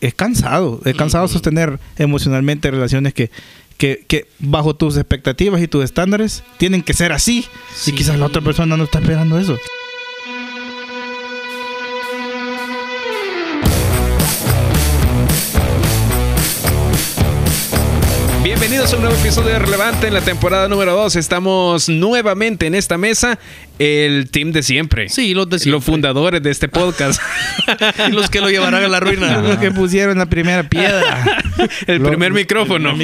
es cansado. Es cansado sostener emocionalmente relaciones que, que, que bajo tus expectativas y tus estándares tienen que ser así. Sí. Y quizás la otra persona no está esperando eso. Bienvenidos a un nuevo episodio de Relevante en la temporada número 2. Estamos nuevamente en esta mesa, el team de siempre. Sí, los de siempre. Los fundadores de este podcast. los que lo llevarán a la ruina. Los que pusieron la primera piedra. el primer micrófono.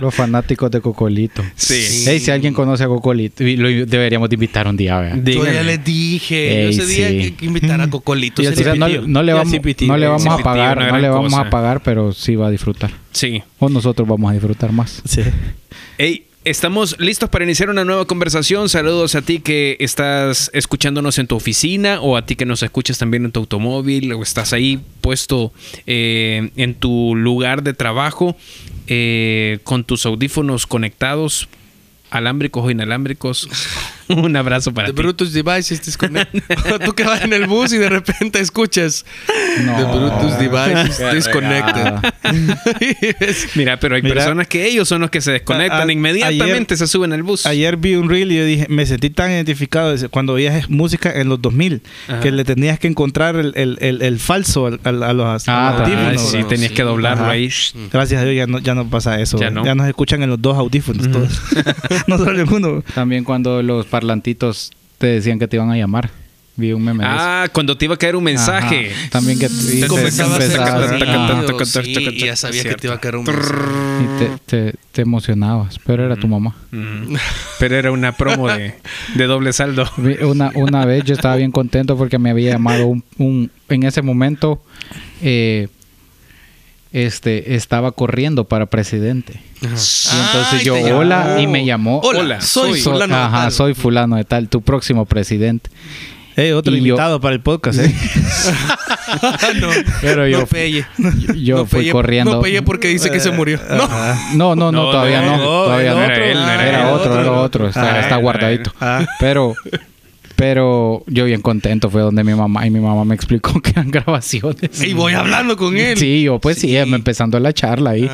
Los fanáticos de Cocolito. Sí. Hey, si alguien conoce a Cocolito, lo deberíamos de invitar un día, vea. Yo ya les dije. Ey, yo ese día sí. que, invitar a Cocolito. O sea, no, le vamos, Cipitío. no le vamos a pagar, no le vamos cosa. a pagar, pero sí va a disfrutar. Sí. O nosotros vamos a disfrutar más. Sí. Hey, estamos listos para iniciar una nueva conversación. Saludos a ti que estás escuchándonos en tu oficina o a ti que nos escuchas también en tu automóvil o estás ahí puesto eh, en tu lugar de trabajo eh, con tus audífonos conectados, alámbricos o inalámbricos. Un abrazo para The ti. Brutus Devices Disconnect. Tú que vas en el bus y de repente escuchas No. The Brutus Devices Disconnected. Mira, pero hay Mira. personas que ellos son los que se desconectan A- a- inmediatamente, se suben al bus. Ayer vi un reel y yo dije, me sentí tan identificado cuando veías música en los 2000, Ajá. que le tenías que encontrar el, el- el- el falso al- al- a, los, a Ah, los Ay, audífonos. sí, no, tenías sí. que doblarlo Ajá. ahí. Gracias a Dios ya no, ya no pasa eso. Ya Ya, no. nos escuchan en los dos audífonos todos. no solo en uno. También cuando los parlantitos te decían que te iban a llamar. Vi un meme. Ah, cuando te iba a caer un mensaje. Ajá. También que Te Comenzaba a y ya sabía que te iba a caer un mensaje. y te, te, te emocionabas, pero era tu mamá. Mm. Pero era una promo de, de doble saldo. Una, una vez yo estaba bien contento porque me había llamado un, un- en ese momento eh, este estaba corriendo para presidente. Y entonces Ay, yo, llamó. hola, y me llamó. Hola, Hola, soy, soy- fulano de Ajá, tal. soy fulano de tal, tu próximo presidente. Hey, otro Y yo- invitado para el podcast, ¿eh? no, Pero yo, no pelle. yo no fui pelle- corriendo. No pelle porque dice que se murió. No. No, no, no, No, todavía no, no. no, todavía no no. era él, no era otro, era otro. Está, Ah, está era guardadito. Ah. Pero, pero yo bien contento fue donde mi mamá y mi mamá me explicó que eran grabaciones. Y voy hablando con él. Sí, yo pues sí, me empezando la charla ahí.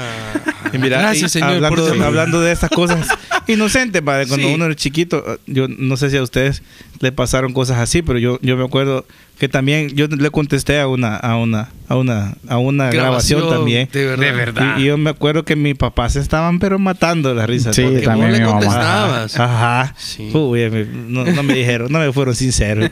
Y mira, Gracias, y señor, Hablando, por hablando de estas cosas inocentes, padre, cuando Sí. uno era chiquito, yo no sé si a ustedes le pasaron cosas así, pero yo, yo me acuerdo que también yo le contesté a una, a una, a una, a una grabación, también. De verdad. De verdad. Y, y yo me acuerdo que mis papás se estaban pero matando la risa. Sí, porque- también vos le mi mamá. contestabas. Ajá. Sí. Uy, me- no, no me dijeron, no me fueron sinceros.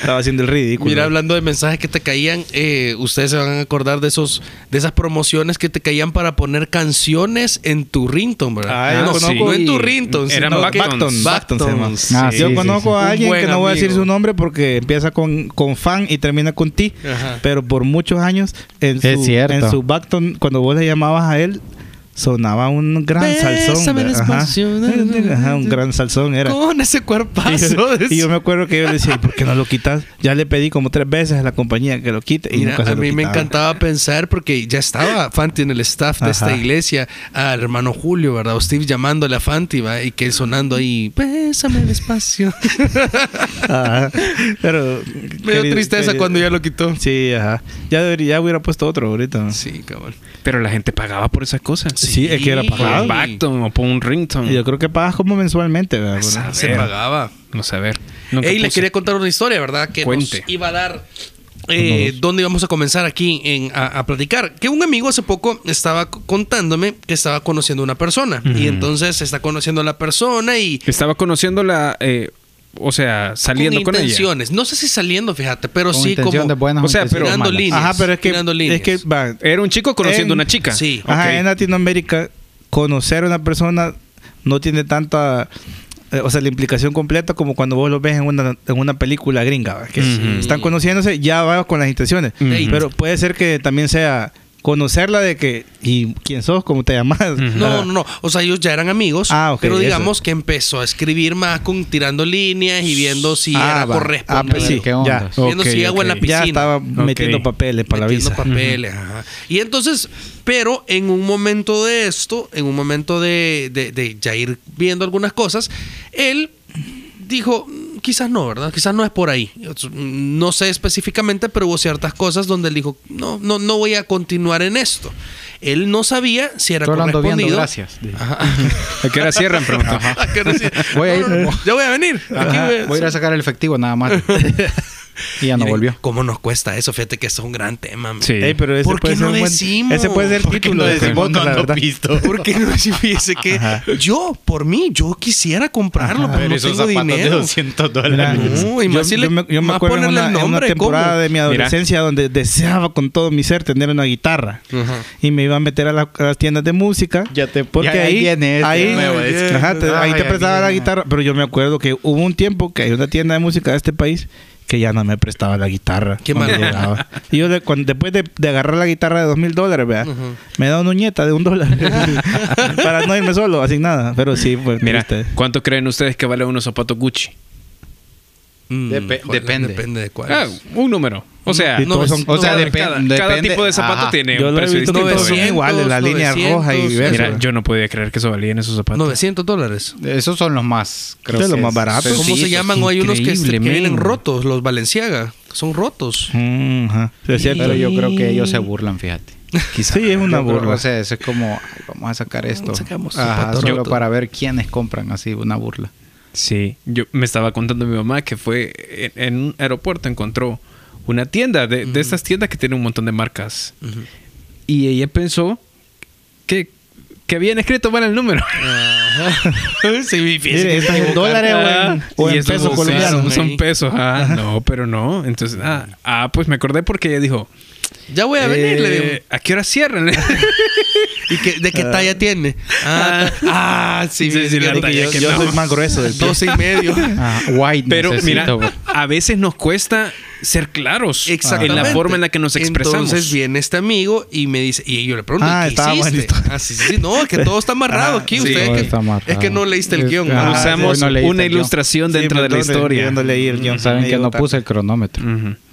estaba haciendo el ridículo. Mira, hablando de mensajes que te caían, eh, ustedes se van a acordar de esos, de esas promociones que te caían para poner canciones en tu ringtone, ¿verdad? Ah, yo no, conozco- no en tu ringtone, Eran. Ah, Yo conozco sí, a alguien que no voy a decir su nombre porque empieza con, con fan y termina con ti. Ajá. Pero por muchos años en su, Es cierto. en su Backton, cuando vos le llamabas a él, sonaba un gran Bésame salsón. Ajá. Ajá, un gran salsón era. Con ese Y cuerpazo. yo, y yo me acuerdo que yo le decía, "¿Y ¿por qué no lo quitas? Ya le pedí como tres veces a la compañía que lo quite y Mira, nunca se a lo mí me encantaba pensar porque ya estaba Fanti en el staff de esta iglesia, al hermano Julio, ¿verdad? O Steve llamándole a Fanti, ¿va? Y que él sonando ahí, bésame despacio. Ajá. Pero Me dio tristeza querido- cuando ya lo quitó. Sí, ajá. Ya debería, ya hubiera puesto otro ahorita. Sí, cabrón. Pero la gente pagaba por esas cosas. Sí, es que era Sí. Por pagado. un Backton o por un ringtone. Y yo creo que pagas como mensualmente, ¿verdad? Bueno, Se pagaba. No sé, a ver. Ey, les quería contar una historia, ¿verdad? Que Cuente. nos iba a dar eh, dónde íbamos a comenzar aquí en, a, a platicar. Que un amigo hace poco estaba contándome que estaba conociendo a una persona. Y entonces está conociendo a la persona y Estaba conociéndola, eh, o sea, saliendo con, ella. intenciones. No sé si saliendo, fíjate, pero Con sí como de buenas o sea, pero- intenciones tirando malas. líneas. Ajá, pero es que, tirando es que va, Era un chico conociendo En- a una chica. Sí. Ajá, en Latinoamérica, conocer a una persona no tiene tanta. eh, o sea, la implicación completa como cuando vos lo ves en una, en una película gringa, que están conociéndose, ya va con las intenciones. Pero puede ser que también sea conocerla de que, ¿y quién sos? ¿Cómo te llamas? No, no, no. O sea, ellos ya eran amigos. Ah, ok, pero eso. digamos que empezó a escribir más con tirando líneas y viendo si Ah, era va. correspondido. Ah, pues sí, ¿Qué ya. onda? Viendo si agua en la piscina. Ya estaba metiendo papeles para la metiendo visa. papeles, ajá. Y entonces, pero en un momento de esto, en un momento de, de- de ya ir viendo algunas cosas, él dijo, quizás no, ¿verdad? Quizás no es por ahí. No sé específicamente, pero hubo ciertas cosas donde él dijo, no, no, no voy a continuar en esto. Él no sabía si era ando correspondido. viendo, gracias. ¿A qué hora cierran? Preguntó. ¿A qué hora sí? Voy a ir. Ya voy a venir. Aquí Ajá, voy a- voy a ir a sacar el efectivo nada más. y ya no Miren, volvió. ¿Cómo nos cuesta eso? Fíjate que es un gran tema. man. Sí. Ey, pero ese ¿Por puede qué ser no buen- decimos? Ese puede ser el ¿Por qué título no de ese decimos? podcast, la verdad. ¿Por qué no decir, fíjese que yo, por mí, yo quisiera comprarlo, pero no tengo dinero? Mira, No, y yo, más si le- yo me, yo me acuerdo en una, el en una nombre, temporada ¿cómo? de mi adolescencia donde deseaba con todo mi ser tener una guitarra Ajá. y me iba a meter a, la- a las tiendas de música Ya te- porque ya ahí ahí viene este ahí, ajá, Ah, ahí te prestaba la guitarra pero yo me acuerdo que hubo un tiempo que hay una tienda de música de este país que ya no me prestaba la guitarra Qué mal. y yo de- cuando- después de, de agarrar la guitarra de dos mil dólares vea, me da una uñeta de un dólar para no irme solo así nada pero sí pues Mira, triste. ¿cuánto creen ustedes que vale unos zapatos Gucci? Mm, joder, depende. Depende de cuál. Ah, un número. O sea, todos son- o sea, sea, cada, cada depende- tipo de zapato ajá. tiene yo un precio distinto. todos son 900, iguales la línea 900, roja y sí. verso. Mira, yo no podía creer que eso valían esos zapatos. 900 dólares. Esos son los más, creo De los que más baratos. ¿Cómo sí, se llaman? O hay unos que, que vienen rotos, los Balenciaga. Son rotos. Mm, ajá. Sí, es cierto. Pero yo creo que ellos se burlan, fíjate. Sí, es una burla. O sea, eso es como, ay, vamos a sacar esto. Sacamos Ajá, solo para ver quiénes compran así una burla. Sí, yo me estaba contando mi mamá que fue en, en un aeropuerto encontró una tienda de, de estas tiendas que tienen un montón de marcas Ujú. y ella pensó que, que habían escrito mal el número. sí, Mire, ¿estás en dólares o en, o Y en eso pesos son- colombianos? Son, son pesos. Ah, no, pero no. Entonces, ah, ah, pues me acordé porque ella dijo, Ya voy a venir, le digo. eh, ¿a qué hora cierran? ¿Y qué, de qué talla tiene? Ah, ah, sí, Sí, sí, la que talla yo, que Yo no. soy más grueso del pie. 12 y medio. Ah, white Pero mira, necesito. a veces nos cuesta ser claros Exactamente. en la forma en la que nos expresamos. Entonces viene este amigo y me dice, y yo le pregunto, Ah, ¿qué estaba hiciste? Ah, sí, sí, sí, no, es que todo está amarrado Ah, aquí. sí. Usted que, está amarrado. es que no leíste el Es- guion. ah, Usamos no leíste una el guion. ilustración Sí, dentro de la historia. Yo no leí el guion. Saben que no puse el cronómetro.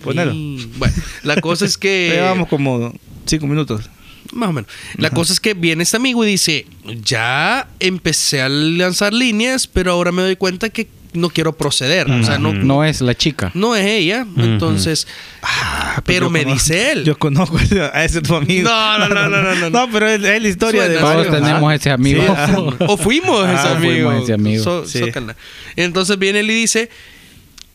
Ponelo. Y, bueno, la cosa es que... Llevamos como cinco minutos. Más o menos. La cosa es que viene este amigo y dice, ya empecé a lanzar líneas, pero ahora me doy cuenta que no quiero proceder. O sea, no, no, No es la chica. es ella. Entonces, Ah, pero yo me conozco- dice él. Yo conozco a ese tu amigo. No, no, no, no, no, no. No, pero es, es la historia Suena, de. Todos tenemos Ah, ese amigo. sí, ah, o fuimos Ah, ese amigo. fuimos ese amigo. So- Sí. zócala. Entonces viene él y dice,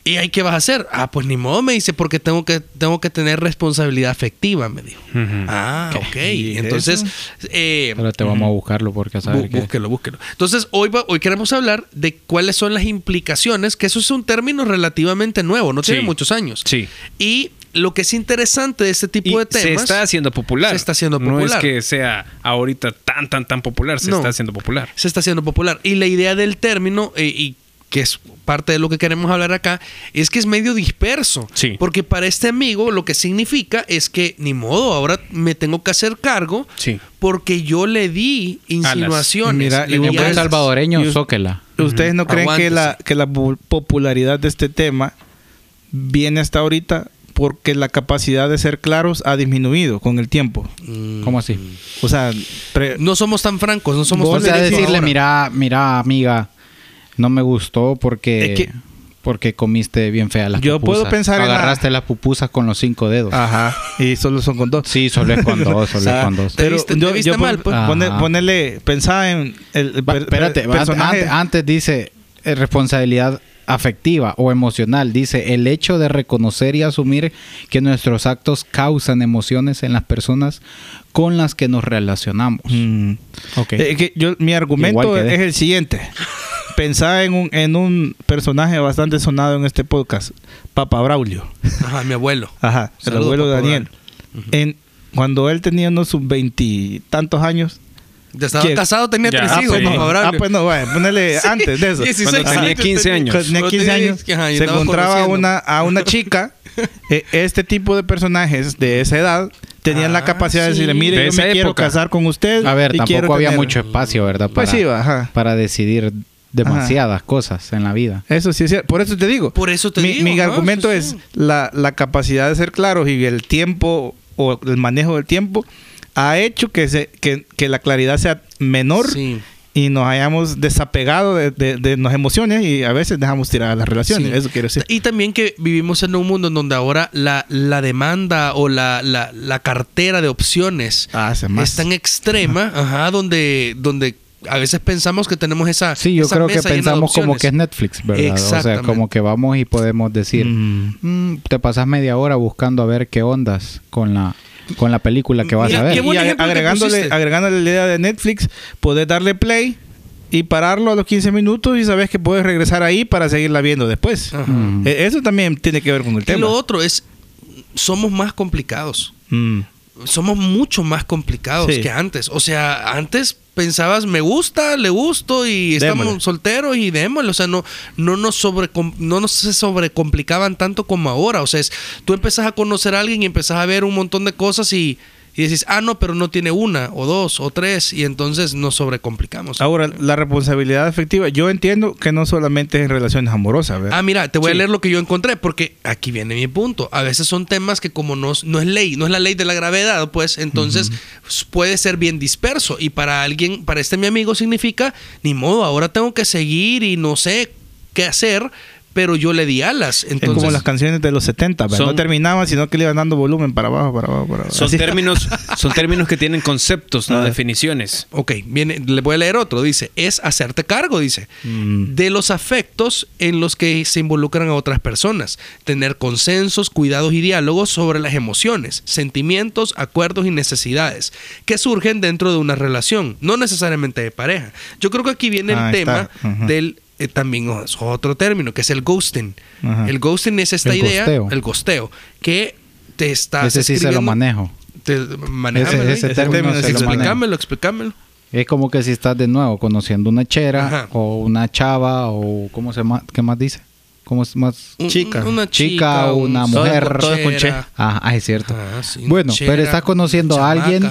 ¿y ahí qué vas a hacer? Ah, pues ni modo, me dice, porque tengo que, tengo que tener responsabilidad afectiva, me dijo. Ah, ok. ¿Y Entonces, eh, Pero te vamos a buscarlo porque a saber bú- que... búsquelo, búsquelo. Entonces, hoy, va- hoy queremos hablar de cuáles son las implicaciones, que eso es un término relativamente nuevo, no tiene muchos años. Sí. Y lo que es interesante de este tipo Y de temas... se está haciendo popular. Se está haciendo No es popular. que sea ahorita tan, tan, tan popular. Se No. está haciendo popular. se está haciendo popular. Y la idea del término, eh, y que es parte de lo que queremos hablar acá, es que es medio disperso. Sí. Porque para este amigo lo que significa es que ni modo, ahora me tengo que hacer cargo Sí. porque yo le di insinuaciones. Mira, y un En buen salvadoreño, Y zóquela. ¿Ustedes no creen que la, que la pu- popularidad de este tema viene hasta ahorita porque la capacidad de ser claros ha disminuido con el tiempo? Mm. ¿Cómo así? O sea, pre- No somos tan francos, no somos O tan decirle, ahora. mira, mira, amiga, no me gustó porque... Es que- porque comiste bien fea las Yo pupusas. puedo pensar en la- Agarraste las pupusas con los cinco dedos. ajá, y solo son con dos. Sí, solo es con dos, solo O sea, es con dos. Te viste- te yo, viste yo mal, pues. Ajá. ponerle, pensaba en el Va, espérate, antes, antes dice eh, responsabilidad afectiva o emocional. Dice el hecho de reconocer y asumir que nuestros actos causan emociones en las personas con las que nos relacionamos. Mm. Ok. Eh, que yo, mi argumento es el siguiente. Pensaba en un, en un personaje bastante sonado en este podcast, Papa Braulio. Ajá, mi abuelo. Ajá, el Saludos, abuelo de Papa Daniel. En, cuando él tenía unos sus veintitantos años. Ya estaba ¿Quién? casado, tenía Ya, tres ah, hijos, pues no, ah, Braulio. pues no, bueno, ponele Sí, antes de eso. 16 Cuando tenía años 15 años. Cuando tenía Cuando 15 tenía- años, ajá, se encontraba una, a una chica. eh, este tipo de personajes de esa edad tenían Ah, la capacidad de sí. decirle, mire, De yo me esa quiero época. casar con usted. A ver, y tampoco había tener-". mucho espacio, ¿verdad? Para, Pues sí, ajá. para decidir demasiadas cosas en la vida. Eso sí es cierto. Por eso te digo. Por eso te mi, digo, Mi argumento sí, es sí. la, la capacidad de ser claros y el tiempo o el manejo del tiempo ha hecho que, se, que, que la claridad sea menor Sí. y nos hayamos desapegado de, de, las emociones y a veces dejamos tirar las relaciones. Eso quiero decir. Y también que vivimos en un mundo en donde ahora la, la demanda o la, la, cartera de opciones ah, es tan extrema, ajá, donde, donde a veces pensamos que tenemos esa. Sí, yo creo que pensamos como que es Netflix, ¿verdad? O sea, como que vamos y podemos decir, mm. Mm, te pasas media hora buscando a ver qué ondas con la con la película que vas a ver. Y agregándole, agregándole la idea de Netflix, puedes darle play y pararlo a los 15 minutos y sabes que puedes regresar ahí para seguirla viendo después. E, eso también tiene que ver con el tema. Y lo otro es, somos más complicados. Mm. Somos mucho más complicados que antes. O sea, antes pensabas, me gusta, le gusto y estamos solteros y démosle. O sea, no, no, nos sobre, no nos se sobrecomplicaban tanto como ahora. O sea, es, tú empezás a conocer a alguien y empezás a ver un montón de cosas y y decís, ah, no, pero no tiene una, o dos, o tres, y entonces nos sobrecomplicamos. Ahora, la responsabilidad efectiva, yo entiendo que no solamente es en relaciones amorosas. Ah, mira, te voy a leer lo que yo encontré, porque aquí viene mi punto. A veces son temas que como no, no es ley, no es la ley de la gravedad, pues entonces puede ser bien disperso. Y para alguien, para este mi amigo significa, ni modo, ahora tengo que seguir y no sé qué hacer pero yo le di alas. Entonces, es como las canciones de los 70, no terminaban, sino que le iban dando volumen para abajo, para abajo, para abajo. Son, términos, son términos que tienen conceptos, no ah. definiciones. Ok, viene, le voy a leer otro. Dice, es hacerte cargo, dice, mm. de los afectos en los que se involucran a otras personas. Tener consensos, cuidados y diálogos sobre las emociones, sentimientos, acuerdos y necesidades que surgen dentro de una relación, no necesariamente de pareja. Yo creo que aquí viene el tema del eh, también es otro término, que es el ghosting. El ghosting es esta idea, el gosteo, que te está Ese sí se lo manejo. Te, ese, ese, término, explícamelo, explícamelo. Es como que si estás de nuevo conociendo una chera o una chava o ¿cómo se llama? ¿Qué más dice? ¿Cómo es más? Chica. Una chica, una mujer. Todo, con Ah, es cierto. bueno, pero estás conociendo a alguien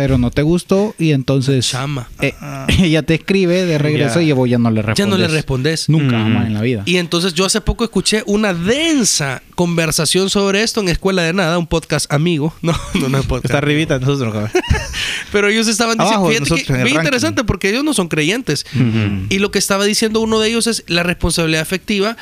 pero no te gustó y entonces Chama. Eh, ella te escribe de regreso y vos ya no le respondes. Ya no le respondes. Nunca más en la vida. Y entonces yo hace poco escuché una densa conversación sobre esto en Escuela de Nada, un podcast amigo. No, no, no es podcast. Está arribita nosotros. pero ellos estaban diciendo, fíjate que bien interesante porque ellos no son creyentes. Y lo que estaba diciendo uno de ellos es la responsabilidad afectiva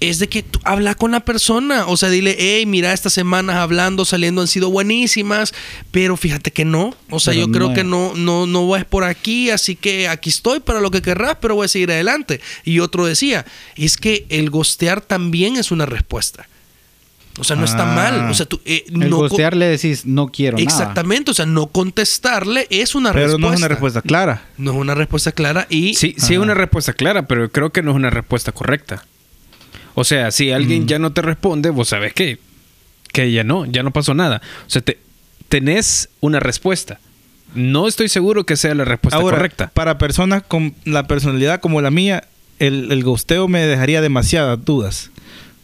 es de que tú habla con la persona. O sea, dile, hey, mira, estas semanas hablando, saliendo han sido buenísimas, pero fíjate que no. O sea, yo creo que no, no, no vas por aquí, así que aquí estoy para lo que querrás, pero voy a seguir adelante. Y otro decía, es que el gostear también es una respuesta. O sea, no está ah. mal. O sea, tú, eh, el no gostear le decís no quiero Exactamente. O sea, no contestarle es una respuesta. Pero no es una respuesta clara. No es una respuesta clara y... Sí, sí es una respuesta clara, pero creo que no es una respuesta correcta. O sea, si alguien mm. ya no te responde, vos sabes que, que ya no, ya no pasó nada. O sea, te, tenés una respuesta. No estoy seguro que sea la respuesta correcta. Para personas con la personalidad como la mía, el, el gosteo me dejaría demasiadas dudas.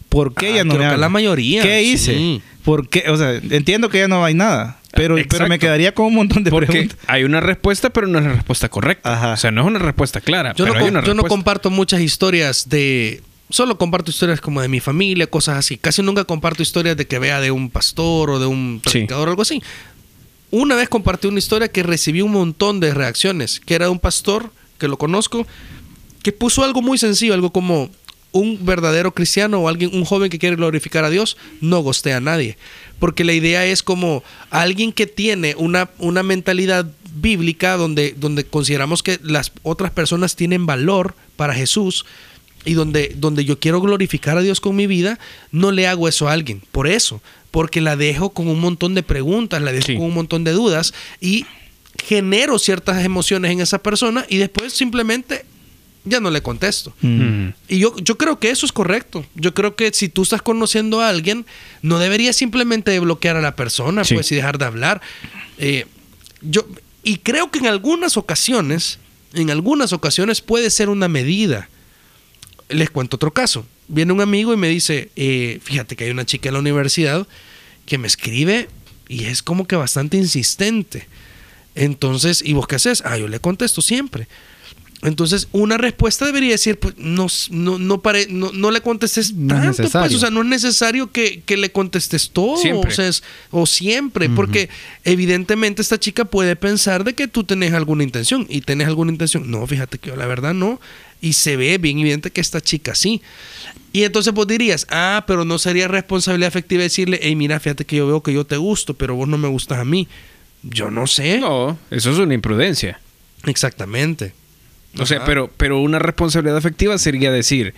¿Por qué ya no me la mayoría. ¿Qué hice? ¿Por qué? O sea, entiendo que ya no hay nada. Pero, pero me quedaría con un montón de Porque preguntas. Hay una respuesta, pero no es la respuesta correcta. O sea, no es una respuesta clara. Yo, no, yo no comparto muchas historias de solo comparto historias como de mi familia, cosas así. Casi nunca comparto historias de que vea de un pastor o de un predicador o algo así. Una vez compartí una historia que recibí un montón de reacciones, que era de un pastor que lo conozco, que puso algo muy sencillo, algo como un verdadero cristiano o alguien, un joven que quiere glorificar a Dios, no gostea a nadie. Porque la idea es como alguien que tiene una, una mentalidad bíblica donde, donde consideramos que las otras personas tienen valor para Jesús, y donde, donde yo quiero glorificar a Dios con mi vida, no le hago eso a alguien. Por eso, porque la dejo con un montón de preguntas, la dejo con un montón de dudas y genero ciertas emociones en esa persona y después simplemente ya no le contesto. Mm. Y yo, yo creo que eso es correcto. Yo creo que si tú estás conociendo a alguien, no deberías simplemente bloquear a la persona pues, y dejar de hablar. Eh, yo, y creo que en algunas ocasiones, en algunas ocasiones puede ser una medida les cuento otro caso. Viene un amigo y me dice, eh, fíjate que hay una chica en la universidad que me escribe y es como que bastante insistente. Entonces, ¿y vos qué haces? Ah, yo le contesto siempre. Entonces, una respuesta debería decir, pues, no, no, no, pare- no, no le contestes No es tanto, pues, o sea, no es necesario que, que le contestes todo, Siempre. o, sea, es- o siempre, porque evidentemente esta chica puede pensar de que tú tenés alguna intención, y tenés alguna intención, no, fíjate que yo la verdad no, y se ve bien evidente que esta chica sí. Y entonces vos dirías, ah, pero no sería responsabilidad afectiva decirle, hey, mira, fíjate que yo veo que yo te gusto, pero vos no me gustas a mí. Yo no sé. No, eso es una imprudencia. Exactamente. O sea, Ajá. pero, pero una responsabilidad afectiva sería decir,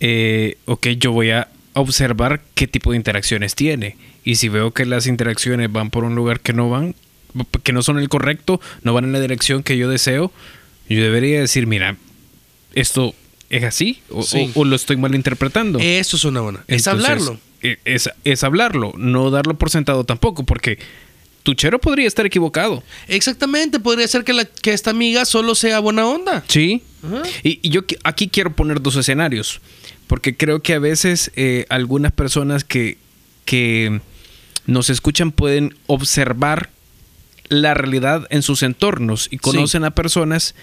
eh, ok, yo voy a observar qué tipo de interacciones tiene. Y si veo que las interacciones van por un lugar que no van, que no son el correcto, no van en la dirección que yo deseo, yo debería decir, mira, esto es así o, Sí. o- o lo estoy malinterpretando. Eso es una buena. Es Entonces, hablarlo. eh, Es, es hablarlo, no darlo por sentado tampoco, porque tu chero podría estar equivocado. Exactamente, podría ser que, la, que esta amiga solo sea buena onda. Sí. Ajá. Y, y yo aquí quiero poner dos escenarios, porque creo que a veces eh, algunas personas que, que nos escuchan pueden observar la realidad en sus entornos y conocen a personas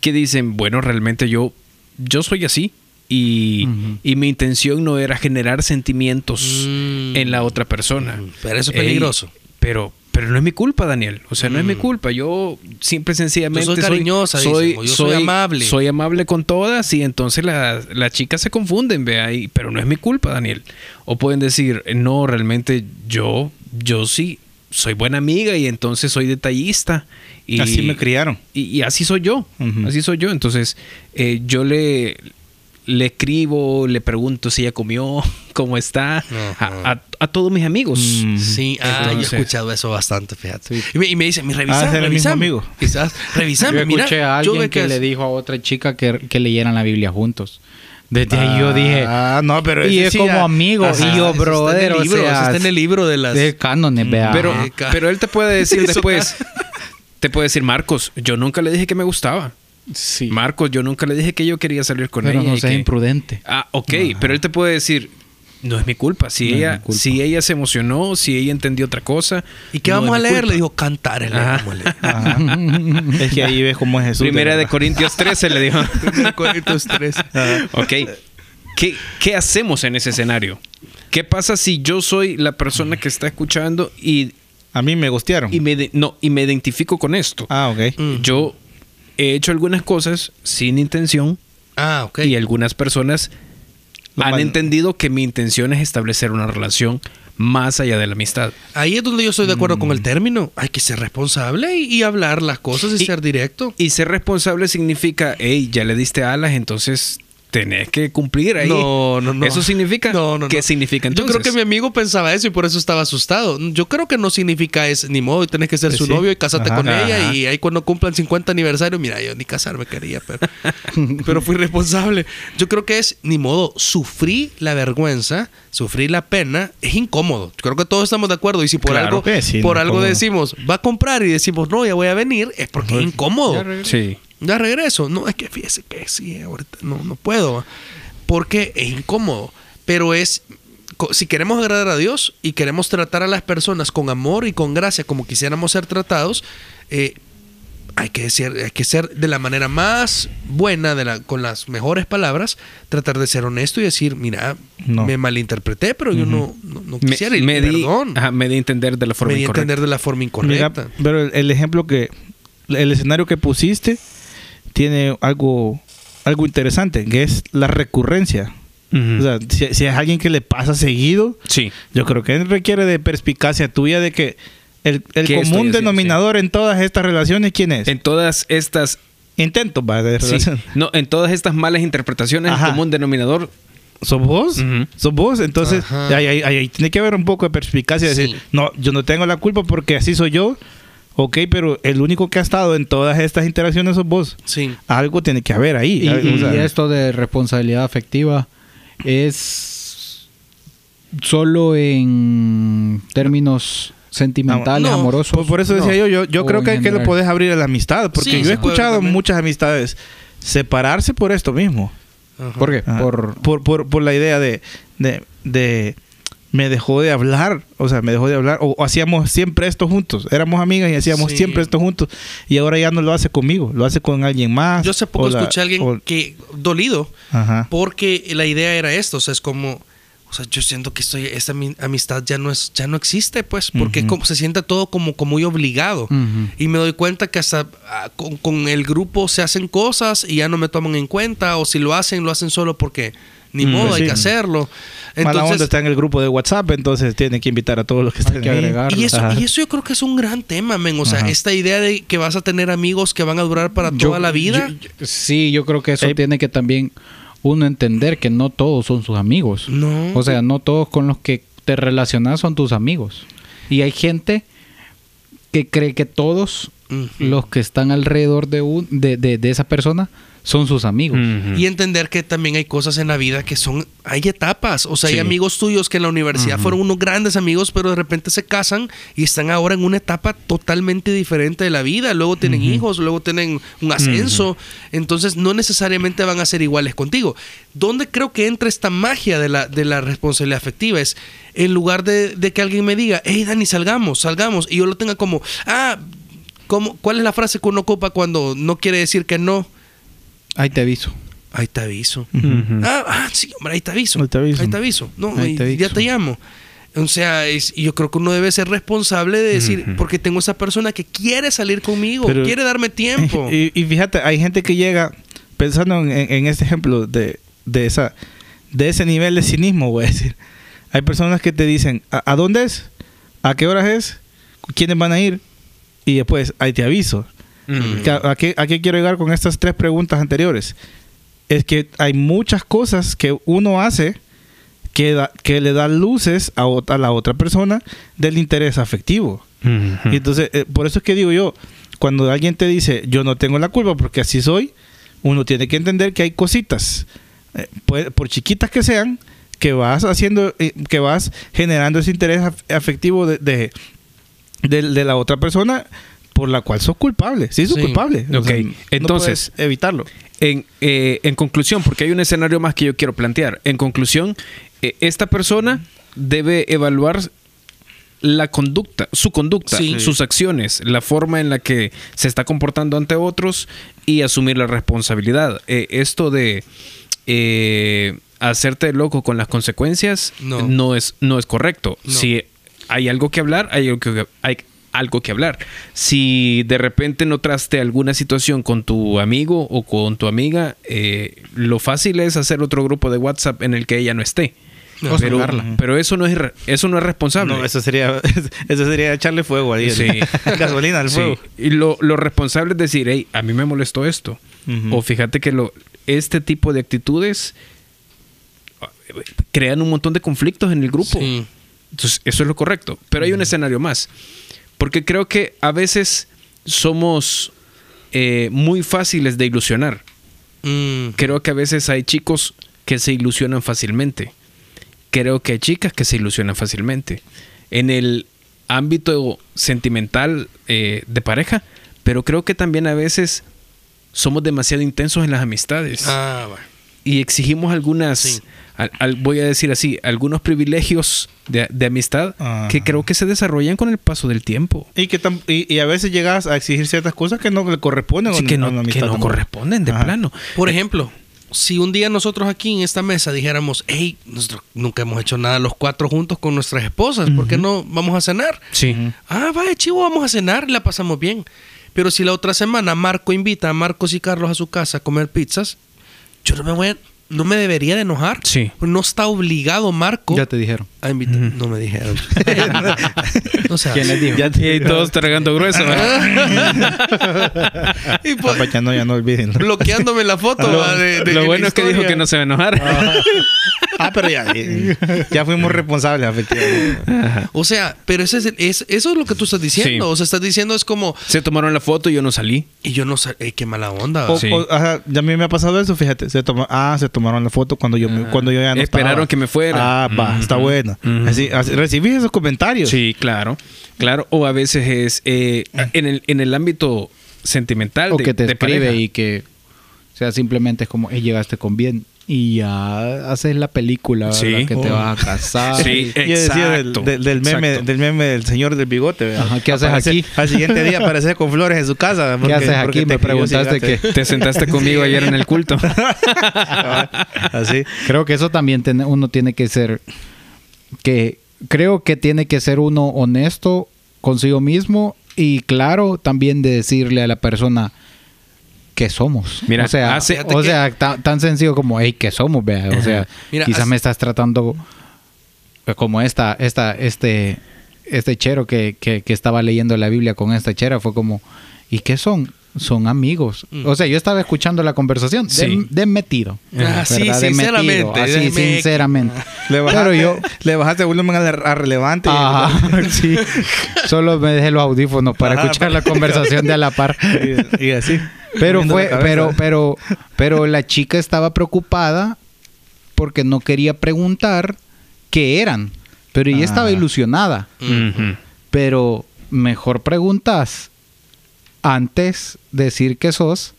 que dicen, bueno, realmente yo, yo soy así. Y, y mi intención no era generar sentimientos Mm. en la otra persona. Pero eso es Ey, peligroso. pero, pero no es mi culpa, Daniel. O sea, no es mi Mm. culpa. Yo simple y sencillamente Yo soy cariñosa, soy, yo soy amable. Soy amable con todas y entonces las las chicas se confunden, vea, y- pero no es mi culpa, Daniel. O pueden decir, no, realmente yo, yo sí soy buena amiga y entonces soy detallista. Y, Así me criaron. y, y así soy yo. Así soy yo. Entonces, eh, yo le, le escribo, le pregunto si ella comió, cómo está, a, a- a todos mis amigos. Mm. Sí, ah, yo he escuchado eso bastante, fíjate. Sí. Y, me, y me dice, mi revisa, Ah, mismo amigo. Quizás, revisame, Yo mira. escuché a alguien que, es- le dijo a otra chica que, que leyeran la Biblia juntos. Desde ahí yo dije, Ah, no, pero y es sí como amigo. Ajá. y yo, Eso está en brother, el o libro, eso sea, está en el libro de las... de cánones, vea. Pero, pero él te puede decir después, te puede decir, Marcos, yo nunca le dije que me gustaba. Sí. Marcos, yo nunca le dije que yo quería salir con pero ella. no y seas que- imprudente. Ah, ok, pero él te puede decir, no es mi culpa. Si, No es ella, mi culpa. si ella se emocionó, si ella entendió otra cosa. ¿Y qué no vamos a es leer? culpa. Le dijo, cantar. Le Ajá. vamos a leer. Ajá. es que ahí ves cómo es Jesús. Primera de. Corintios 13 le dijo. Corintios 3. ok. ¿Qué, ¿Qué hacemos en ese escenario? ¿Qué pasa si yo soy la persona que está escuchando y, A mí me gustearon. y me, de- no, y me identifico con esto? Ah, ok. Mm. Yo he hecho algunas cosas sin intención Ah, ok. y algunas personas Lo han entendido que mi intención es establecer una relación más allá de la amistad. Ahí es donde yo estoy de acuerdo con Mm. el término. Hay que ser responsable y, y hablar las cosas y, Y- ser directo. Y ser responsable significa, hey, ya le diste alas, entonces tenés que cumplir ahí. No, no, no. ¿Eso significa? No, no, ¿Qué no. significa Yo entonces? creo que mi amigo pensaba eso y por eso estaba asustado. Yo creo que no significa es ni modo, tenés que ser Pues su sí. novio y casarte Ajá. con ella y ahí cuando cumplan 50 aniversario, mira, yo ni casarme quería, pero, pero fui responsable. Yo creo que es ni modo, sufrí la vergüenza, sufrí la pena, es incómodo. Creo que todos estamos de acuerdo y si por Claro algo sí, por no, algo decimos, va a comprar y decimos, "No, ya voy a venir", es porque es incómodo. Sí. Ya regreso. No, es que fíjese que sí, ahorita no, no puedo. Porque es incómodo. Pero es. co- Si queremos agradar a Dios y queremos tratar a las personas con amor y con gracia como quisiéramos ser tratados, eh, hay, que decir, hay que ser de la manera más buena, de la, con las mejores palabras, tratar de ser honesto y decir, mira, No. me malinterpreté, pero yo no, no, no Me, quisiera. me di, perdón. ajá, me di a entender de la forma me di incorrecta. entender de la forma Mira, incorrecta. pero el, el ejemplo que. El escenario que pusiste tiene algo, algo interesante, que es la recurrencia. Ujú. O sea, si, si es alguien que le pasa seguido, sí. yo creo que requiere de perspicacia tuya de que el, el ¿Qué estoy común haciendo? denominador en todas estas relaciones, ¿quién es? En todas estas Intentos, va, de sí, no, en todas estas malas interpretaciones, Ajá. el común denominador ¿Sos vos? Ujú. ¿Sos vos? Entonces, ahí, ahí- ahí tiene que haber un poco de perspicacia. de decir, Sí. no, yo no tengo la culpa porque así soy yo. Ok, pero el único que ha estado en todas estas interacciones sos vos. Sí. Algo tiene que haber ahí. Y, esto de responsabilidad afectiva es solo en términos sentimentales, no, amorosos. Por, por eso decía No. yo, yo, creo que, que lo general. podés abrir a la amistad. Porque Sí, yo he escuchado muchas amistades separarse por esto mismo. Ajá. ¿Por qué? Por, por, por, por la idea de, de, de, me dejó de hablar, o sea, me dejó de hablar, o, o hacíamos siempre esto juntos, éramos amigas y hacíamos Sí. siempre esto juntos, y ahora ya no lo hace conmigo, lo hace con alguien más. Yo hace poco la- escuché a alguien o- que dolido Ajá. porque la idea era esto, o sea, es como, o sea, yo siento que estoy, esta ami- amistad ya no es, ya no existe, pues, porque como se siente todo como, como muy obligado. Y me doy cuenta que hasta ah, con, con el grupo se hacen cosas y ya no me toman en cuenta, o si lo hacen, lo hacen solo porque ni Mm, modo, hay sí. que hacerlo. Mala onda Entonces, está en el grupo de WhatsApp, entonces tiene que invitar a todos los que están que agregar. y eso, Ajá. y eso yo creo que es un gran tema, men. O sea, Ajá. esta idea de que vas a tener amigos que van a durar para Yo- toda la vida. yo- yo- sí, yo creo que eso Eh, tiene que también uno entender que no todos son sus amigos. No. O sea, no todos con los que te relacionas son tus amigos. Y hay gente que cree que todos Los que están alrededor de, un, de, de- de esa persona son sus amigos. Y entender que también hay cosas en la vida que son, hay etapas, o sea, hay amigos tuyos que en la universidad fueron unos grandes amigos, pero de repente se casan y están ahora en una etapa totalmente diferente de la vida, luego tienen hijos, luego tienen un ascenso, entonces no necesariamente van a ser iguales contigo. ¿Dónde creo que entra esta magia de la, de la responsabilidad afectiva? Es en lugar de, de que alguien me diga, hey Dani, salgamos, salgamos, y yo lo tenga como, ah, ¿cómo, ¿cuál es la frase que uno ocupa cuando no quiere decir que no? Ahí te aviso. Ahí te aviso. Ah, ah, sí, hombre, ahí te aviso. Ahí te aviso. Ahí te aviso. No, Ahí te ya aviso. te llamo. O sea, es- y yo creo que uno debe ser responsable de decir, porque tengo esa persona que quiere salir conmigo, Pero- quiere darme tiempo. Y, y fíjate, hay gente que llega pensando en, en este ejemplo de, de esa de ese nivel de cinismo, voy a decir. Hay personas que te dicen, ¿a, a dónde es? ¿A qué horas es? ¿Quiénes van a ir? Y después, ahí te aviso. Que ¿A, qué, ¿A qué quiero llegar con estas tres preguntas anteriores? Es que hay muchas cosas que uno hace que, da- que le da luces a, la otra persona del interés afectivo. Ujú. Y entonces, eh, por eso es que digo yo, cuando alguien te dice, yo no tengo la culpa porque así soy, uno tiene que entender que hay cositas, eh, por chiquitas que sean, que vas haciendo, eh, que vas generando ese interés af- afectivo de, de, de- de la otra persona por la cual sos culpable. Sí, sos Sí. culpable. O Ok, sea, entonces- evitarlo. En, eh, en conclusión, porque hay un escenario más que yo quiero plantear. En conclusión, eh, esta persona debe evaluar la conducta, su conducta, Sí. sus acciones, la forma en la que se está comportando ante otros y asumir la responsabilidad. Eh, esto de hacerte loco con las consecuencias No. no, es, no es correcto. No. Si hay algo que hablar, hay algo que, hay algo que hablar. Si de repente notaste alguna situación con tu amigo o con tu amiga, eh, lo fácil es hacer otro grupo de WhatsApp en el que ella no esté. No, pero, eso no es eso no es responsable. No, eso sería, eso sería echarle fuego ahí. Sí. Gasolina al Sí. fuego. Y lo, lo responsable es decir, hey, a mí me molestó esto. O fíjate que lo, este tipo de actitudes ah, crean un montón de conflictos en el grupo. Sí. Entonces, eso es lo correcto. Pero hay un escenario más. Porque creo que a veces somos eh, muy fáciles de ilusionar. Mm, Creo que a veces hay chicos que se ilusionan fácilmente. Creo que hay chicas que se ilusionan fácilmente. En el ámbito sentimental eh, de pareja, pero creo que también a veces somos demasiado intensos en las amistades ah, bueno. Y exigimos algunas, Sí. al- al- voy a decir así, algunos privilegios de, de amistad Ajá. que creo que se desarrollan con el paso del tiempo. Y que tam- y, y a veces llegas a exigir ciertas cosas que no le corresponden Sí, a que no, a una que amistad no tampoco. corresponden de Ajá. plano. Por ejemplo, si un día nosotros aquí en esta mesa dijéramos, hey, nosotros nunca hemos hecho nada los cuatro juntos con nuestras esposas, ¿por qué no vamos a cenar? Sí. Ah, vaya, chivo, vamos a cenar y la pasamos bien. Pero si la otra semana Marco invita a Marcos y Carlos a su casa a comer pizzas, yo no me voy a- no me debería de enojar. Sí. Pues no está obligado Marco Ya te dijeron. a invitar. No me dijeron. o sea, ¿Quién les dijo? Ya te- Y todos tragando grueso. ¿verdad? y pues, Papá, ya no, ya no olviden. bloqueándome la foto. lo ¿va? de, de lo la bueno es que dijo que no se va a enojar. Ah, pero ya, ya fuimos responsables, efectivamente. O sea, pero ese es, el- es- eso es lo que tú estás diciendo. Sí. O sea, estás diciendo es como, Se tomaron la foto y yo no salí. y yo no sé, ey, qué mala onda. O- Sí. o- ajá, ya a mí me ha pasado eso, fíjate. Se toma, ah, se tomaron la foto cuando yo, me- cuando yo ya no Esperaron estaba. que me fuera. Ah, va, está bueno. Así, así- recibí esos comentarios. Sí, claro. Claro. O a veces es eh, en, el, en el ámbito sentimental. O de- que te de escribe pareja. y que o sea simplemente es como, "Hey, llegaste con bien. Y ya haces la película ¿verdad? Que te Oh. vas a casar. Sí. Y del, Exacto, del- meme, del meme del señor del bigote. ¿verdad? Ajá, ¿qué haces Aparece- aquí? Al siguiente día aparece con flores en su casa. ¿Qué porque- haces porque aquí? Me preguntaste que... Te sentaste conmigo ayer en el culto. Así. Creo que eso también uno tiene que ser que creo que tiene que ser uno honesto consigo mismo y claro también de decirle a la persona que somos. Mira, o sea, hace- o que- sea, ta- tan sencillo como, hey, que somos, vea. O sea, Mira, quizás hace- me estás tratando como esta, esta, este, este chero que, que, que estaba leyendo la Biblia con esta chera fue como, ¿y qué son? Son amigos. Mm. O sea, yo estaba escuchando la conversación de, Sí. de metido. Ah, sí, ¿verdad? De sinceramente, metido, así, sinceramente. Le bajaste, Pero yo, le bajaste volumen a, a relevante. y- sí. Solo me dejé los audífonos para Ajá, escuchar la conversación de a la par. y, y así. Pero fue, pero, pero, pero la chica estaba preocupada porque no quería preguntar qué eran. Pero ella Ah. estaba ilusionada. Ujú. Pero mejor preguntas antes de decir que sos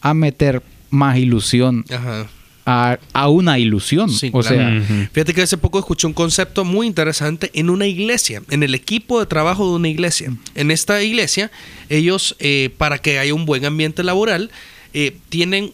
a meter más ilusión Ajá. a, a una ilusión. Sí, o claro. sea. Fíjate que hace poco escuché un concepto muy interesante en una iglesia, en el equipo de trabajo de una iglesia. En esta iglesia, ellos, eh, para que haya un buen ambiente laboral, eh, tienen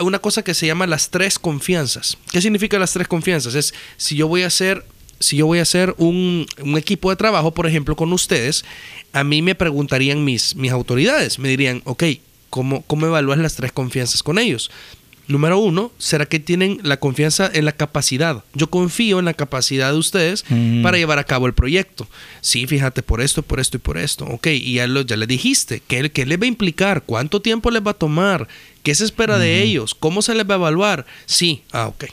una cosa que se llama las tres confianzas. ¿Qué significa las tres confianzas? Es si yo voy a hacer si yo voy a hacer un, un equipo de trabajo, por ejemplo, con ustedes, a mí me preguntarían mis, mis autoridades, me dirían, ok, ¿cómo, ¿cómo evalúas las tres confianzas con ellos? Número uno, ¿será que tienen la confianza en la capacidad? Yo confío en la capacidad de ustedes Mm. para llevar a cabo el proyecto. Sí, fíjate, por esto, por esto y por esto. Ok, y ya, lo, ya le dijiste, ¿qué, ¿qué les va a implicar? ¿Cuánto tiempo les va a tomar? ¿Qué se espera de ellos? ¿Cómo se les va a evaluar? Sí, ah, ok.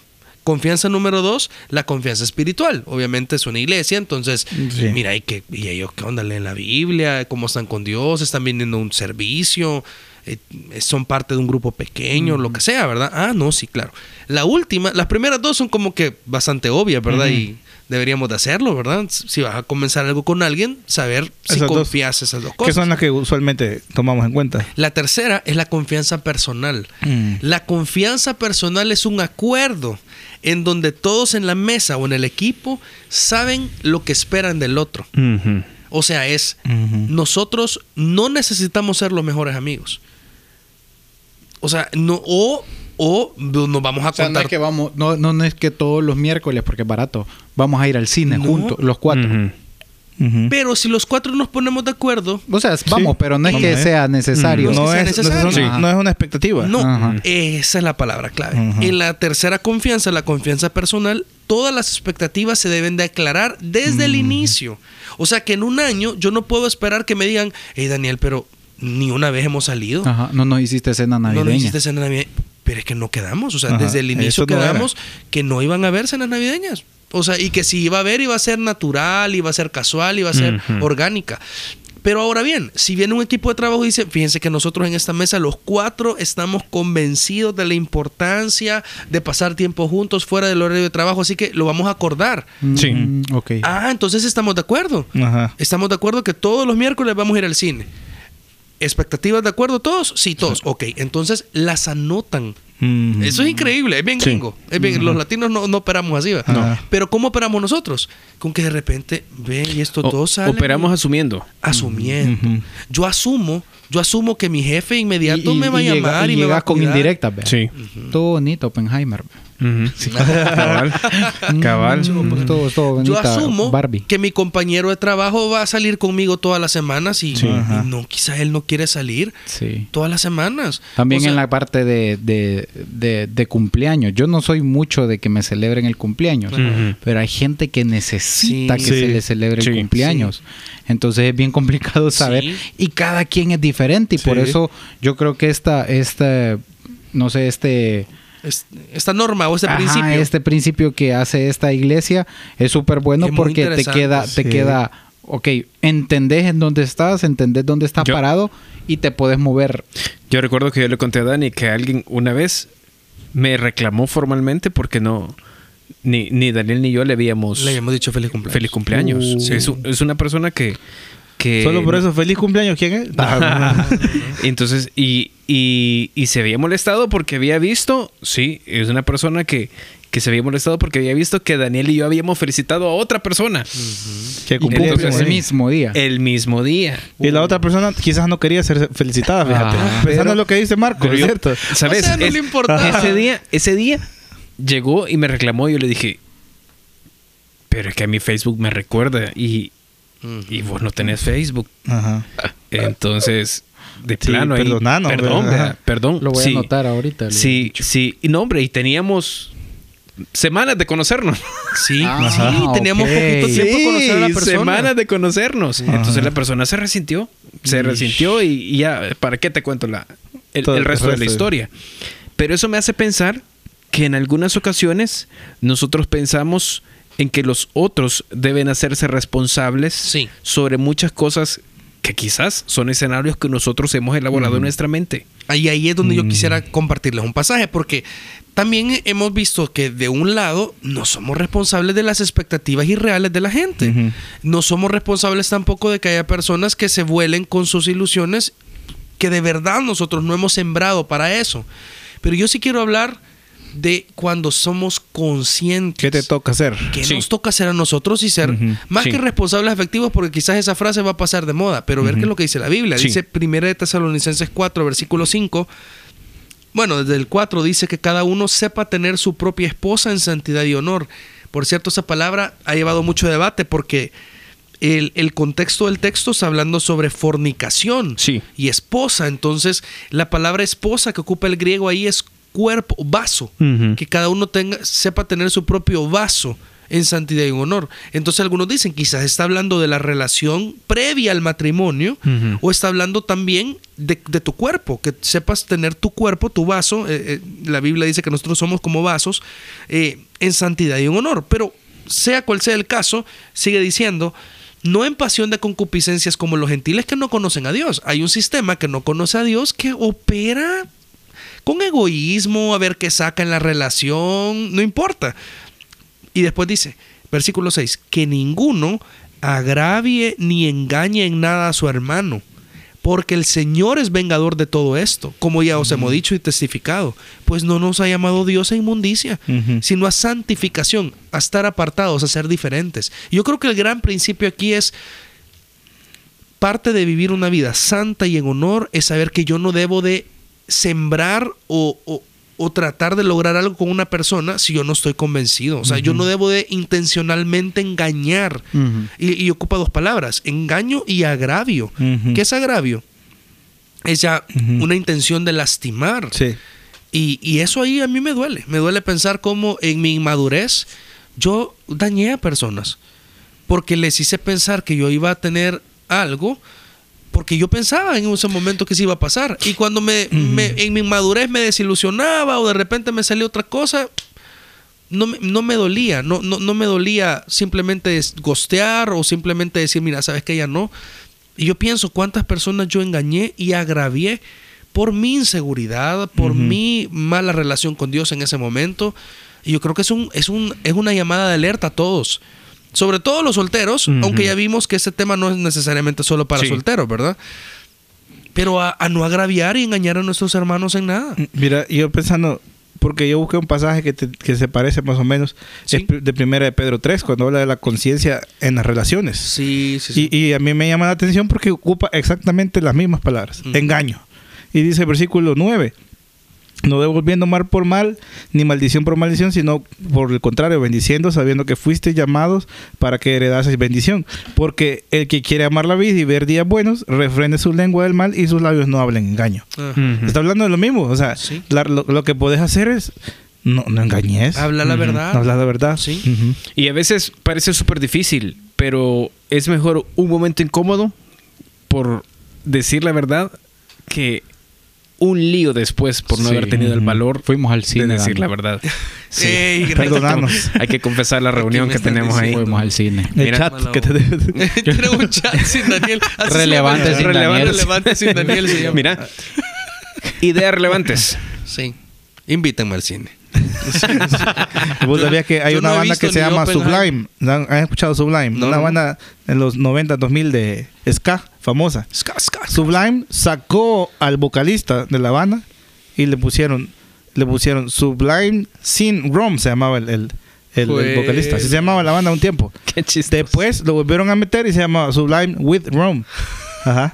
Confianza número dos, la confianza espiritual. Obviamente es una iglesia, entonces, Sí. mira, ¿y, qué, y ellos qué onda? ¿Leen la Biblia? ¿Cómo están con Dios? ¿Están viniendo a un servicio? Eh, ¿Son parte de un grupo pequeño? Lo que sea, ¿verdad? Ah, no, sí, claro. La última, las primeras dos son como que bastante obvias, ¿verdad? Y deberíamos de hacerlo, ¿verdad? Si vas a comenzar algo con alguien, saber si Esas dos. confías esas dos Que cosas. son las que usualmente tomamos en cuenta. La tercera es la confianza personal. Mm. La confianza personal es un acuerdo en donde todos en la mesa o en el equipo saben lo que esperan del otro. O sea, es nosotros no necesitamos ser los mejores amigos. O sea, no o o nos vamos a O sea, no contar es que vamos, no, no, no es que todos los miércoles, porque es barato, vamos a ir al cine No. juntos, los cuatro. Pero si los cuatro nos ponemos de acuerdo, O sea, vamos, pero no es que sea necesario. No no, es no no una expectativa. No, Ajá. esa es la palabra clave. Ujú. En la tercera confianza, la confianza personal, todas las expectativas se deben de aclarar desde el inicio. O sea que en un año yo no puedo esperar que me digan, hey Daniel, pero ni una vez hemos salido. Ajá, no nos hiciste cena no navideña. nos hiciste cena navideña. Pero es que no quedamos. O sea, Ajá, desde el inicio eso no era. quedamos que no iban a haber cenas navideñas. O sea, y que si iba a haber, iba a ser natural, iba a ser casual, iba a ser orgánica. Pero ahora bien, si viene un equipo de trabajo y dice, fíjense que nosotros en esta mesa los cuatro estamos convencidos de la importancia de pasar tiempo juntos fuera del horario de trabajo, así que lo vamos a acordar. Sí. Mm, ok. Ah, entonces estamos de acuerdo. Ajá. Estamos de acuerdo que todos los miércoles vamos a ir al cine. ¿Expectativas de acuerdo todos? Sí, todos. Ok, entonces las anotan. Eso es increíble, es bien Sí. gringo. Es bien- Los latinos no, no operamos así. ¿va? No. Pero ¿cómo operamos nosotros? Con que de repente, ve, y estos O- dos salen. operamos asumiendo. asumiendo. Yo asumo, yo asumo que mi jefe inmediato me va a llega- llamar y, y me va a llegas con indirectas. Sí. Todo bonito, Oppenheimer. Cabal. Cabal. Mm, todo, todo Yo asumo Barbie. que mi compañero de trabajo va a salir conmigo todas las semanas y, Sí. y Ajá. no, quizá él no quiere salir Sí. todas las semanas. También O sea, en la parte de, de, de- de cumpleaños. Yo no soy mucho de que me celebren el cumpleaños, pero hay gente que necesita Sí. que Sí. se le celebre Sí. el cumpleaños. Entonces es bien complicado saber. Sí. Y cada quien es diferente. Y por eso yo creo que esta, esta no sé, este... es- esta norma o este Ajá, principio. este principio que hace esta iglesia es súper bueno Es porque te queda, te queda, ok, entendés en dónde estás, entendés dónde estás Yo- parado y te puedes mover. Yo recuerdo que yo le conté a Dani que alguien una vez me reclamó formalmente porque no. Ni, ni Daniel ni yo le habíamos. Le habíamos dicho feliz cumpleaños. Feliz cumpleaños. Uh. Sí, es, es una persona que, que... Solo por eso, feliz cumpleaños. ¿Quién es? Entonces, y, y, y se había molestado porque había visto, sí, es una persona que, que se había molestado porque había visto que Daniel y yo habíamos felicitado a otra persona que entonces el ese mismo día. mismo día. el mismo día. Y la otra persona quizás no quería ser felicitada, fíjate. Ah, Pensando en lo que dice Marco, Pero ¿es yo- cierto? ¿Sabes? O sea, no le importaba. Ese día, ese día llegó y me reclamó y yo le dije, pero es que a mi Facebook me recuerda y, y vos no tenés Facebook. Ajá. Entonces, de Sí, plano ahí. Perdón, perdón. Lo voy Sí. a anotar ahorita. Sí, dicho. sí. Y no, hombre, y teníamos semanas de conocernos. Sí, Ah, sí, teníamos poquito tiempo de conocer a la persona. semanas de conocernos. Ajá. Entonces la persona se resintió. Se Ish. resintió y, y ya, ¿para qué te cuento la, el, resto de la historia? Pero eso me hace pensar que en algunas ocasiones nosotros pensamos en que los otros deben hacerse responsables Sí. sobre muchas cosas que quizás son escenarios que nosotros hemos elaborado en nuestra mente. Ahí, ahí es donde yo Mm. quisiera compartirles un pasaje, porque también hemos visto que de un lado no somos responsables de las expectativas irreales de la gente. No somos responsables tampoco de que haya personas que se vuelen con sus ilusiones que de verdad nosotros no hemos sembrado para eso. Pero yo sí quiero hablar de cuando somos conscientes. ¿Qué te toca hacer? ¿Qué Sí. nos toca hacer a nosotros y ser más Sí. que responsables efectivos? Porque quizás esa frase va a pasar de moda, pero ver qué es lo que dice la Biblia. Sí. Dice 1 de Tesalonicenses 4, versículo 5. Bueno, desde el 4 dice que cada uno sepa tener su propia esposa en santidad y honor. Por cierto, esa palabra ha llevado mucho debate porque el, el contexto del texto está hablando sobre fornicación Sí. y esposa. Entonces, la palabra esposa que ocupa el griego ahí es cuerpo, vaso. Que cada uno tenga, sepa tener su propio vaso en santidad y en honor. Entonces algunos dicen, quizás está hablando de la relación previa al matrimonio o está hablando también de, de tu cuerpo, que sepas tener tu cuerpo, tu vaso. eh, eh, la Biblia dice que nosotros somos como vasos eh, en santidad y en honor. Pero sea cual sea el caso, sigue diciendo, no en pasión de concupiscencias como los gentiles que no conocen a Dios. Hay un sistema que no conoce a Dios que opera con egoísmo, a ver qué saca en la relación, no importa. Y después dice, versículo 6, que ninguno agravie ni engañe en nada a su hermano, porque el Señor es vengador de todo esto, como ya os hemos dicho y testificado, pues no nos ha llamado Dios a inmundicia, sino a santificación, a estar apartados, a ser diferentes. Yo creo que el gran principio aquí es parte de vivir una vida santa y en honor es saber que yo no debo de sembrar o, o- o tratar de lograr algo con una persona si yo no estoy convencido. O sea, yo no debo de intencionalmente engañar. Y, y ocupa dos palabras, engaño y agravio. Ujú. ¿Qué es agravio? Es ya una intención de lastimar. Sí. Y, y eso ahí a mí me duele. Me duele pensar cómo en mi inmadurez yo dañé a personas. Porque les hice pensar que yo iba a tener algo. Porque yo pensaba en ese momento que se iba a pasar. Y cuando me, me- en mi inmadurez me desilusionaba o de repente me salía otra cosa, no me, no me dolía. No, no, no me dolía simplemente gostear o simplemente decir, mira, sabes que ya no. Y yo pienso cuántas personas yo engañé y agravié por mi inseguridad, por mi mala relación con Dios en ese momento. Y yo creo que es, un, es, un, es una llamada de alerta a todos. Sobre todo los solteros, aunque ya vimos que este tema no es necesariamente solo para Sí. solteros, ¿verdad? Pero a, a no agraviar y engañar a nuestros hermanos en nada. Mira, yo pensando, porque yo busqué un pasaje que, te- que se parece más o menos, Sí. pr- de primera de Pedro 3, cuando habla de la conciencia en las relaciones. Sí, sí, sí. Y, y a mí me llama la atención porque ocupa exactamente las mismas palabras, engaño. Y dice el versículo 9, no devolviendo mal por mal, ni maldición por maldición, sino por el contrario, bendiciendo, sabiendo que fuiste llamados para que heredases bendición. Porque el que quiere amar la vida y ver días buenos, refrene su lengua del mal y sus labios no hablen engaño. Ah. Ujú. Está hablando de lo mismo. O sea, Sí. la- lo, lo que puedes hacer es no, no engañes. Habla la verdad. Habla la verdad. Sí. Ujú. Y a veces parece súper difícil, pero es mejor un momento incómodo por decir la verdad que un lío después por no Sí. haber tenido el valor Fuimos al cine. de decir la verdad. Sí. Ey, gracias. Perdónanos. Hay que confesar la reunión que tenemos ahí. diciendo? Fuimos al cine. El Mira, chat que te Tenemos un chat sin Daniel. Así Relevante sin Daniel. relevante sin Daniel. Mira, ideas relevantes. Sí. Invítenme al cine. Vos sabías que hay una no banda que se llama. Sublime. ¿Han escuchado Sublime? No, una no. banda en los 90, 2000 de ska, famosa. Ska, ska, ska. Sublime sacó al vocalista de la banda y le pusieron le pusieron Sublime Sin Rom se llamaba el, el, el- el Pues- vocalista. Así se llamaba la banda un tiempo. Qué chistoso. Después lo volvieron a meter y se llamaba Sublime with Rome. Ajá.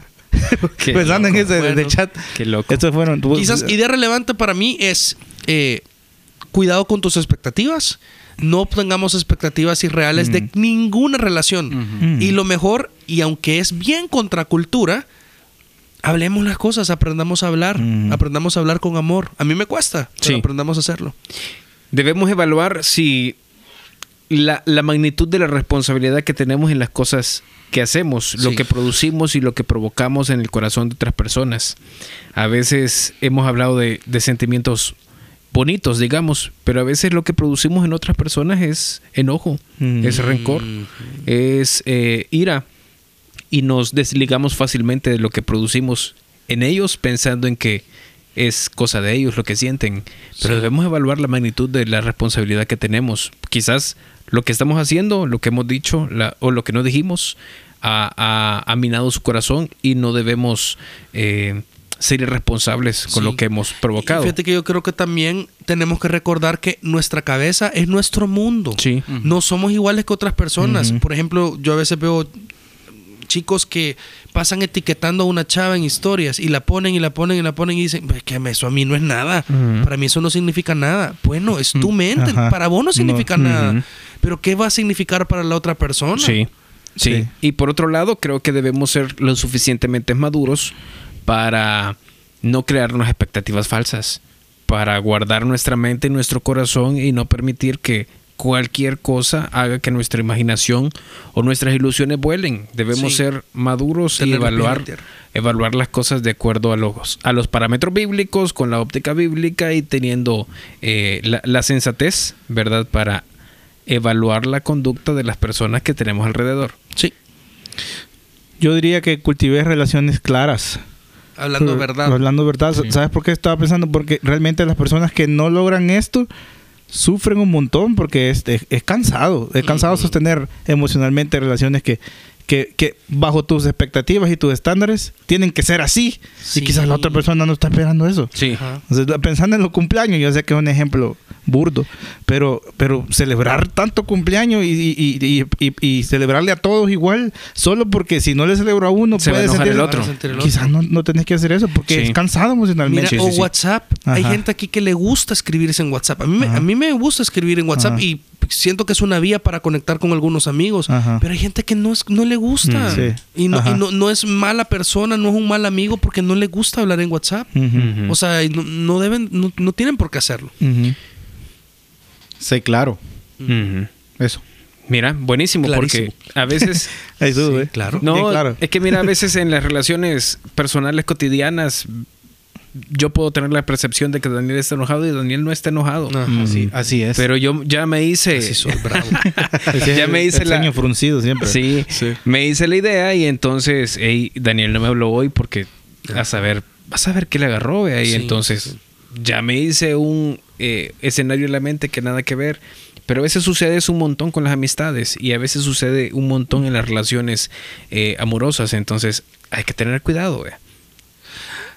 Pensando en loco. ese de Bueno. chat. Qué loco. Estos fueron. Quizás idea relevante para mí es eh, cuidado con tus expectativas. No tengamos expectativas irreales de ninguna relación. Y lo mejor, y aunque es bien contracultura, hablemos las cosas, aprendamos a hablar, aprendamos a hablar con amor. A mí me cuesta, pero Sí. aprendamos a hacerlo. Debemos evaluar si la, la magnitud de la responsabilidad que tenemos en las cosas que hacemos, lo que producimos y lo que provocamos en el corazón de otras personas. A veces hemos hablado de, de sentimientos bonitos, digamos, pero a veces lo que producimos en otras personas es enojo, Mm. es rencor, es eh, ira y nos desligamos fácilmente de lo que producimos en ellos pensando en que es cosa de ellos lo que sienten. Pero Sí. debemos evaluar la magnitud de la responsabilidad que tenemos. Quizás lo que estamos haciendo, lo que hemos dicho la- o lo que no dijimos ha, ha- ha minado su corazón y no debemos eh, ser irresponsables con Sí. lo que hemos Y provocado. fíjate que yo creo que también tenemos que recordar que nuestra cabeza es nuestro mundo. Sí. No somos iguales que otras personas. Por ejemplo, yo a veces veo chicos que pasan etiquetando a una chava en historias y la ponen y la ponen y la ponen y dicen, "Pues, que eso a mí no es nada. Para mí eso no significa nada. Bueno, es tu mente. ajá. Para vos no significa No. nada. Pero ¿qué va a significar para la otra persona? Sí, sí. Sí. Y por otro lado, creo que debemos ser lo suficientemente maduros para no crearnos expectativas falsas, para guardar nuestra mente y nuestro corazón y no permitir que cualquier cosa haga que nuestra imaginación o nuestras ilusiones vuelen. Debemos Sí. ser maduros y evaluar, evaluar las cosas de acuerdo a los, a los parámetros bíblicos, con la óptica bíblica y teniendo eh, la, la sensatez, ¿verdad? Para evaluar la conducta de las personas que tenemos alrededor. Sí. Yo diría que cultivé relaciones claras. Hablando verdad. Hablando verdad. ¿Sabes por qué estaba pensando? Porque realmente las personas que no logran esto sufren un montón porque es, es, es cansado. Es cansado sostener emocionalmente relaciones que, que, que bajo tus expectativas y tus estándares tienen que ser así. Sí. Y quizás la otra persona no está esperando eso. Sí. Pensando en los cumpleaños, yo sé que es un ejemplo burdo, pero, pero celebrar tanto cumpleaños y, y, y, y- y celebrarle a todos igual, solo porque si no le celebro a uno, Se va a puede sentir- el otro. Va Quizás no, no tenés que hacer eso porque Sí. es cansado Mira, emocionalmente. o WhatsApp. Hay gente aquí que le gusta escribirse en WhatsApp. A mí, me, a mí me gusta escribir en WhatsApp Ajá. y siento que es una vía para conectar con algunos amigos. Ajá. Pero hay gente que no, es, no le gusta. Mm, sí. Y, no, y no, no es mala persona, no es un mal amigo porque no le gusta hablar en WhatsApp. O sea, y no, no deben, no, no tienen por qué hacerlo. ujú. Sé claro. Eso. Mira, buenísimo, Clarísimo. porque a veces... Ahí sube. Sí, claro. No, Bien claro. es que mira, a veces en las relaciones personales cotidianas yo puedo tener la percepción de que Daniel está enojado y Daniel no está enojado. Ajá. Mm. Así, así es. Pero yo ya me hice... Así soy, bravo. Ya me hice el la... ceño fruncido siempre. Sí, Sí. me hice la idea y entonces ey, Daniel no me habló hoy porque a saber, vas a ver qué le agarró, vea, y Sí, entonces sí. ya me hice un eh, escenario en la mente que nada que ver. Pero a veces sucede eso un montón con las amistades y a veces sucede un montón en las relaciones eh, amorosas. Entonces hay que tener cuidado.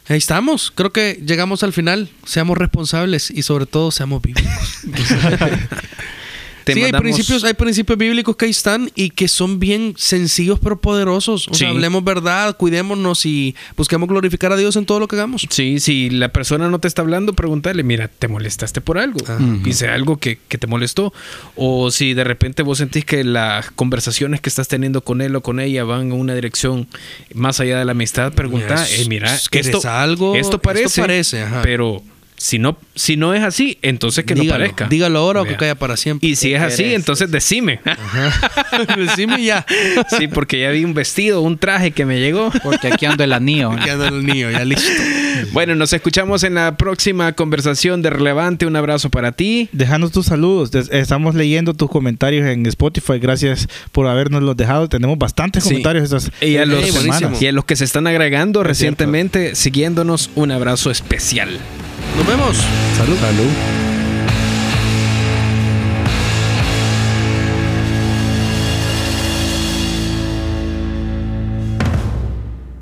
Ahí estamos. Creo que llegamos al final. Seamos responsables y sobre todo seamos bíblicos. Te sí, hay principios, hay principios bíblicos que ahí están y que son bien sencillos pero poderosos. O sea, hablemos verdad, cuidémonos y busquemos glorificar a Dios en todo lo que hagamos. Sí, si la persona no te está hablando, pregúntale, mira, ¿te molestaste por algo? Hice algo que, que te molestó. O si de repente vos sentís que las conversaciones que estás teniendo con él o con ella van en una dirección más allá de la amistad, pregunta, Yes. eh, mira, ¿Quieres esto, algo? esto Esto parece, parece, ajá. pero si no, si no es así, entonces que dígalo, no parezca. dígalo ahora o que caiga para siempre. Y si es así, entonces decime. Decime ya. sí, porque ya vi un vestido, un traje que me llegó. Porque aquí ando el anillo. Ya anda el niño, ya listo. Bueno, nos escuchamos en la próxima conversación de Relevante. Un abrazo para ti. Dejanos tus saludos. Estamos leyendo tus comentarios en Spotify. Gracias por habernos los dejado. Tenemos bastantes Sí. comentarios estas Y a, los, buenísimo. y a los que se están agregando Es cierto. recientemente, siguiéndonos, un abrazo especial. Nos vemos. Salud. Salud.